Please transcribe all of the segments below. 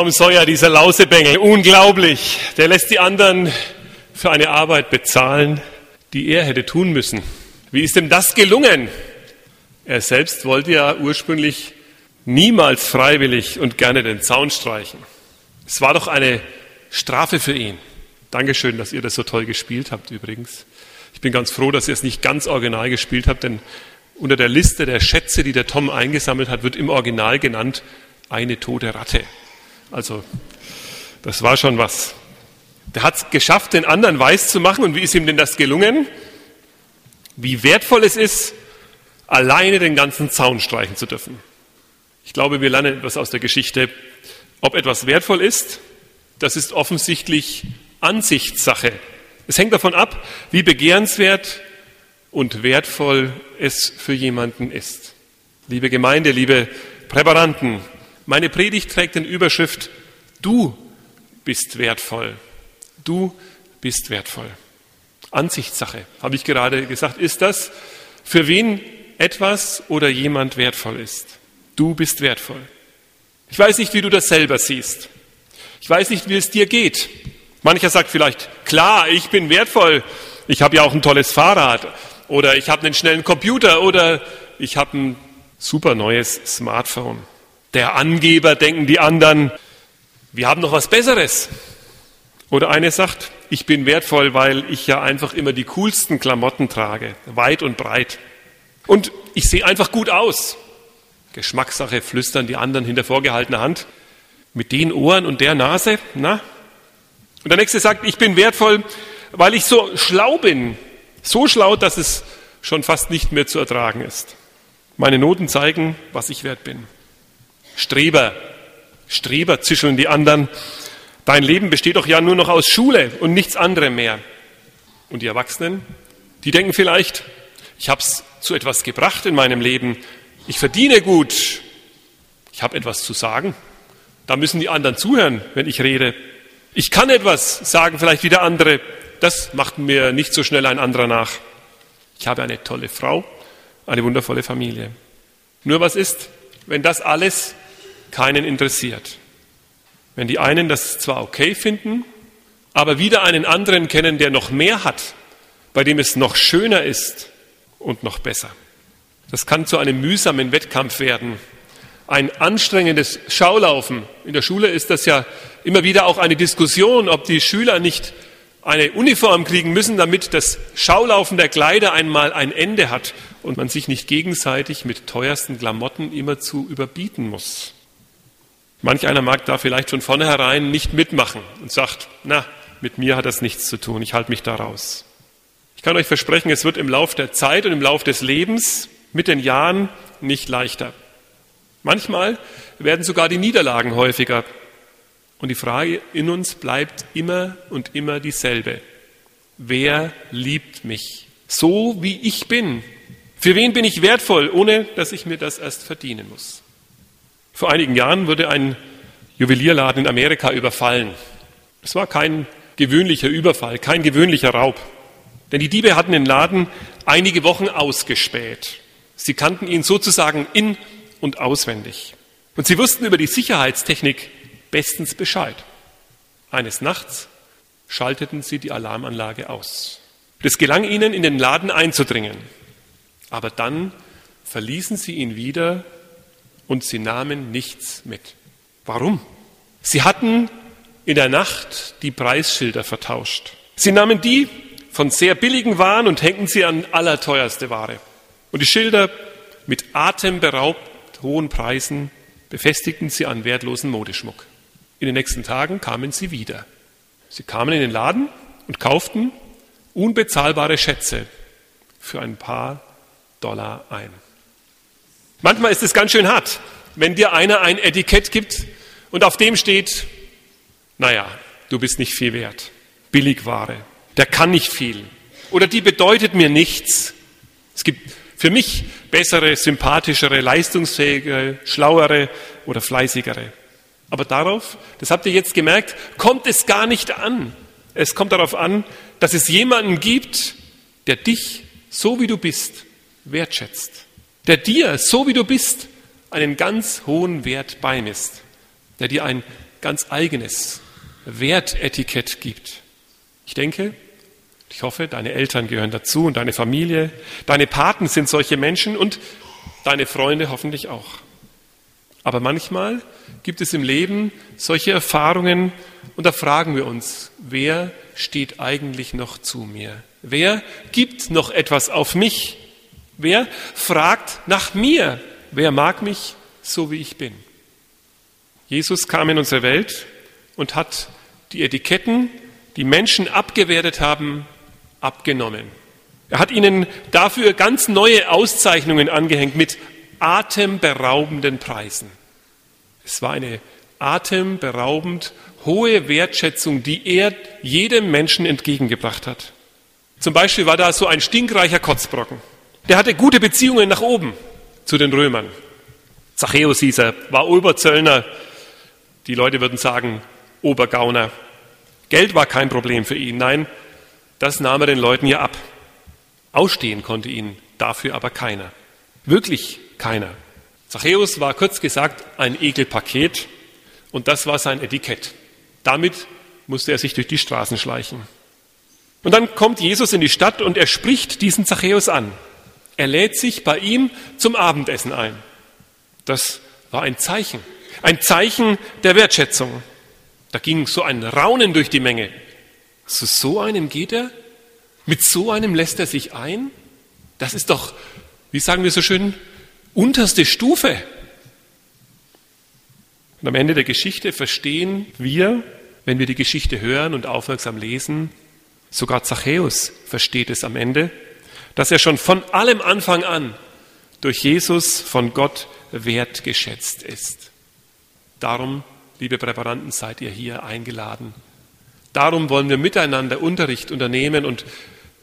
Tom Sawyer, dieser Lausebengel, unglaublich. Der lässt die anderen für eine Arbeit bezahlen, die er hätte tun müssen. Wie ist ihm das gelungen? Er selbst wollte ja ursprünglich niemals freiwillig und gerne den Zaun streichen. Es war doch eine Strafe für ihn. Dankeschön, dass ihr das so toll gespielt habt übrigens. Ich bin ganz froh, dass ihr es nicht ganz original gespielt habt, denn unter der Liste der Schätze, die der Tom eingesammelt hat, wird im Original genannt eine tote Ratte. Also, das war schon was. Der hat es geschafft, den anderen weiß zu machen. Und wie ist ihm denn das gelungen? Wie wertvoll es ist, alleine den ganzen Zaun streichen zu dürfen. Ich glaube, wir lernen etwas aus der Geschichte. Ob etwas wertvoll ist, das ist offensichtlich Ansichtssache. Es hängt davon ab, wie begehrenswert und wertvoll es für jemanden ist. Liebe Gemeinde, liebe Präparanten, meine Predigt trägt den Überschrift Du bist wertvoll. Du bist wertvoll. Ansichtssache, habe ich gerade gesagt, ist das, für wen etwas oder jemand wertvoll ist. Du bist wertvoll. Ich weiß nicht, wie du das selber siehst. Ich weiß nicht, wie es dir geht. Mancher sagt vielleicht, klar, ich bin wertvoll. Ich habe ja auch ein tolles Fahrrad oder ich habe einen schnellen Computer oder ich habe ein super neues Smartphone. Der Angeber, denken die anderen, wir haben noch was Besseres. Oder eine sagt, ich bin wertvoll, weil ich ja einfach immer die coolsten Klamotten trage, weit und breit. Und ich sehe einfach gut aus. Geschmackssache flüstern die anderen hinter vorgehaltener Hand. Mit den Ohren und der Nase, na? Und der nächste sagt, ich bin wertvoll, weil ich so schlau bin. So schlau, dass es schon fast nicht mehr zu ertragen ist. Meine Noten zeigen, was ich wert bin. Streber, Streber zischeln die anderen. Dein Leben besteht doch ja nur noch aus Schule und nichts anderem mehr. Und die Erwachsenen, die denken vielleicht, ich habe es zu etwas gebracht in meinem Leben. Ich verdiene gut. Ich habe etwas zu sagen. Da müssen die anderen zuhören, wenn ich rede. Ich kann etwas sagen, vielleicht wieder andere. Das macht mir nicht so schnell ein anderer nach. Ich habe eine tolle Frau, eine wundervolle Familie. Nur was ist, wenn das alles keinen interessiert. Wenn die einen das zwar okay finden, aber wieder einen anderen kennen, der noch mehr hat, bei dem es noch schöner ist und noch besser. Das kann zu einem mühsamen Wettkampf werden, ein anstrengendes Schaulaufen. In der Schule ist das ja immer wieder auch eine Diskussion, ob die Schüler nicht eine Uniform kriegen müssen, damit das Schaulaufen der Kleider einmal ein Ende hat und man sich nicht gegenseitig mit teuersten Klamotten immer zu überbieten muss. Manch einer mag da vielleicht von vornherein nicht mitmachen und sagt, na, mit mir hat das nichts zu tun, ich halte mich da raus. Ich kann euch versprechen, es wird im Lauf der Zeit und im Lauf des Lebens mit den Jahren nicht leichter. Manchmal werden sogar die Niederlagen häufiger. Und die Frage in uns bleibt immer und immer dieselbe. Wer liebt mich? So wie ich bin. Für wen bin ich wertvoll, ohne dass ich mir das erst verdienen muss? Vor einigen Jahren wurde ein Juwelierladen in Amerika überfallen. Es war kein gewöhnlicher Überfall, kein gewöhnlicher Raub. Denn die Diebe hatten den Laden einige Wochen ausgespäht. Sie kannten ihn sozusagen in und auswendig. Und sie wussten über die Sicherheitstechnik bestens Bescheid. Eines Nachts schalteten sie die Alarmanlage aus. Es gelang ihnen, in den Laden einzudringen. Aber dann verließen sie ihn wieder und sie nahmen nichts mit. Warum? Sie hatten in der Nacht die Preisschilder vertauscht. Sie nahmen die von sehr billigen Waren und hängten sie an allerteuerste Ware. Und die Schilder mit atemberaubt hohen Preisen befestigten sie an wertlosen Modeschmuck. In den nächsten Tagen kamen sie wieder. Sie kamen in den Laden und kauften unbezahlbare Schätze für ein paar Dollar ein. Manchmal ist es ganz schön hart, wenn dir einer ein Etikett gibt und auf dem steht, naja, du bist nicht viel wert, Billigware, der kann nicht viel oder die bedeutet mir nichts. Es gibt für mich bessere, sympathischere, leistungsfähigere, schlauere oder fleißigere. Aber darauf, das habt ihr jetzt gemerkt, kommt es gar nicht an. Es kommt darauf an, dass es jemanden gibt, der dich, so wie du bist, wertschätzt der dir, so wie du bist, einen ganz hohen Wert beimisst. der dir ein ganz eigenes Wertetikett gibt. Ich denke, ich hoffe, deine Eltern gehören dazu und deine Familie, deine Paten sind solche Menschen und deine Freunde hoffentlich auch. Aber manchmal gibt es im Leben solche Erfahrungen und da fragen wir uns, wer steht eigentlich noch zu mir? Wer gibt noch etwas auf mich? Wer fragt nach mir? Wer mag mich so, wie ich bin? Jesus kam in unsere Welt und hat die Etiketten, die Menschen abgewertet haben, abgenommen. Er hat ihnen dafür ganz neue Auszeichnungen angehängt mit atemberaubenden Preisen. Es war eine atemberaubend hohe Wertschätzung, die er jedem Menschen entgegengebracht hat. Zum Beispiel war da so ein stinkreicher Kotzbrocken. Der hatte gute Beziehungen nach oben zu den Römern. Zachäus hieß er, war Oberzöllner. Die Leute würden sagen Obergauner. Geld war kein Problem für ihn. Nein, das nahm er den Leuten ja ab. Ausstehen konnte ihn dafür aber keiner. Wirklich keiner. Zachäus war kurz gesagt ein Ekelpaket und das war sein Etikett. Damit musste er sich durch die Straßen schleichen. Und dann kommt Jesus in die Stadt und er spricht diesen Zachäus an. Er lädt sich bei ihm zum Abendessen ein. Das war ein Zeichen, ein Zeichen der Wertschätzung. Da ging so ein Raunen durch die Menge. Zu so einem geht er? Mit so einem lässt er sich ein? Das ist doch, wie sagen wir so schön, unterste Stufe. Und am Ende der Geschichte verstehen wir, wenn wir die Geschichte hören und aufmerksam lesen, sogar Zachäus versteht es am Ende, dass er schon von allem Anfang an durch Jesus von Gott wertgeschätzt ist. Darum, liebe Präparanten, seid ihr hier eingeladen. Darum wollen wir miteinander Unterricht unternehmen und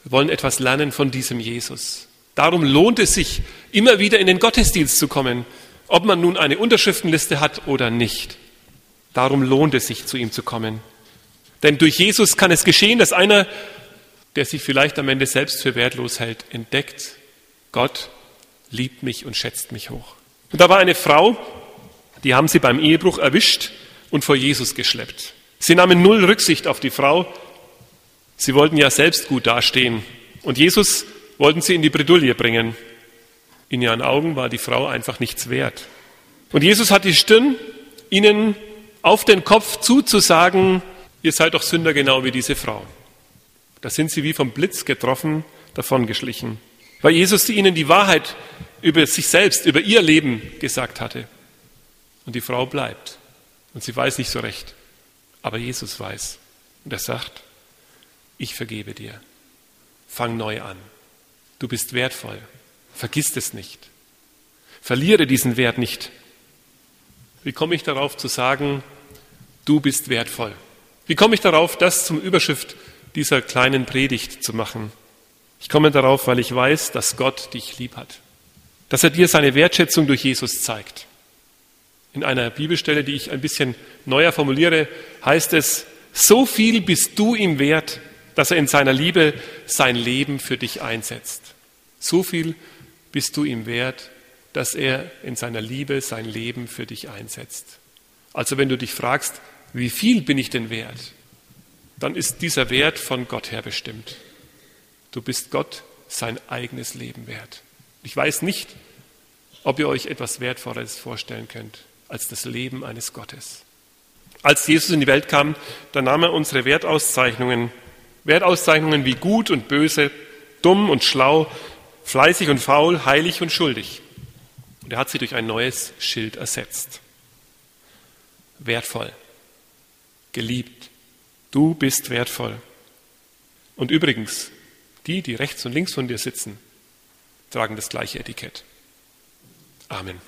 wollen etwas lernen von diesem Jesus. Darum lohnt es sich, immer wieder in den Gottesdienst zu kommen, ob man nun eine Unterschriftenliste hat oder nicht. Darum lohnt es sich, zu ihm zu kommen. Denn durch Jesus kann es geschehen, dass einer, der sich vielleicht am Ende selbst für wertlos hält, entdeckt, Gott liebt mich und schätzt mich hoch. Und da war eine Frau, die haben sie beim Ehebruch erwischt und vor Jesus geschleppt. Sie nahmen null Rücksicht auf die Frau. Sie wollten ja selbst gut dastehen. Und Jesus wollten sie in die Bredouille bringen. In ihren Augen war die Frau einfach nichts wert. Und Jesus hat die Stirn, ihnen auf den Kopf zuzusagen, ihr seid doch Sünder genau wie diese Frau. Da sind sie wie vom Blitz getroffen, davongeschlichen. Weil Jesus ihnen die Wahrheit über sich selbst, über ihr Leben gesagt hatte. Und die Frau bleibt. Und sie weiß nicht so recht. Aber Jesus weiß. Und er sagt, ich vergebe dir. Fang neu an. Du bist wertvoll. Vergiss es nicht. Verliere diesen Wert nicht. Wie komme ich darauf zu sagen, du bist wertvoll? Wie komme ich darauf, das zum Überschrift dieser kleinen Predigt zu machen? Ich komme darauf, weil ich weiß, dass Gott dich lieb hat. Dass er dir seine Wertschätzung durch Jesus zeigt. In einer Bibelstelle, die ich ein bisschen neuer formuliere, heißt es, so viel bist du ihm wert, dass er in seiner Liebe sein Leben für dich einsetzt. So viel bist du ihm wert, dass er in seiner Liebe sein Leben für dich einsetzt. Also wenn du dich fragst, wie viel bin ich denn wert, dann ist dieser Wert von Gott her bestimmt. Du bist Gott sein eigenes Leben wert. Ich weiß nicht, ob ihr euch etwas Wertvolles vorstellen könnt als das Leben eines Gottes. Als Jesus in die Welt kam, da nahm er unsere Wertauszeichnungen, Wertauszeichnungen wie gut und böse, dumm und schlau, fleißig und faul, heilig und schuldig. Und er hat sie durch ein neues Schild ersetzt. Wertvoll, geliebt, du bist wertvoll. Und übrigens, die, die rechts und links von dir sitzen, tragen das gleiche Etikett. Amen.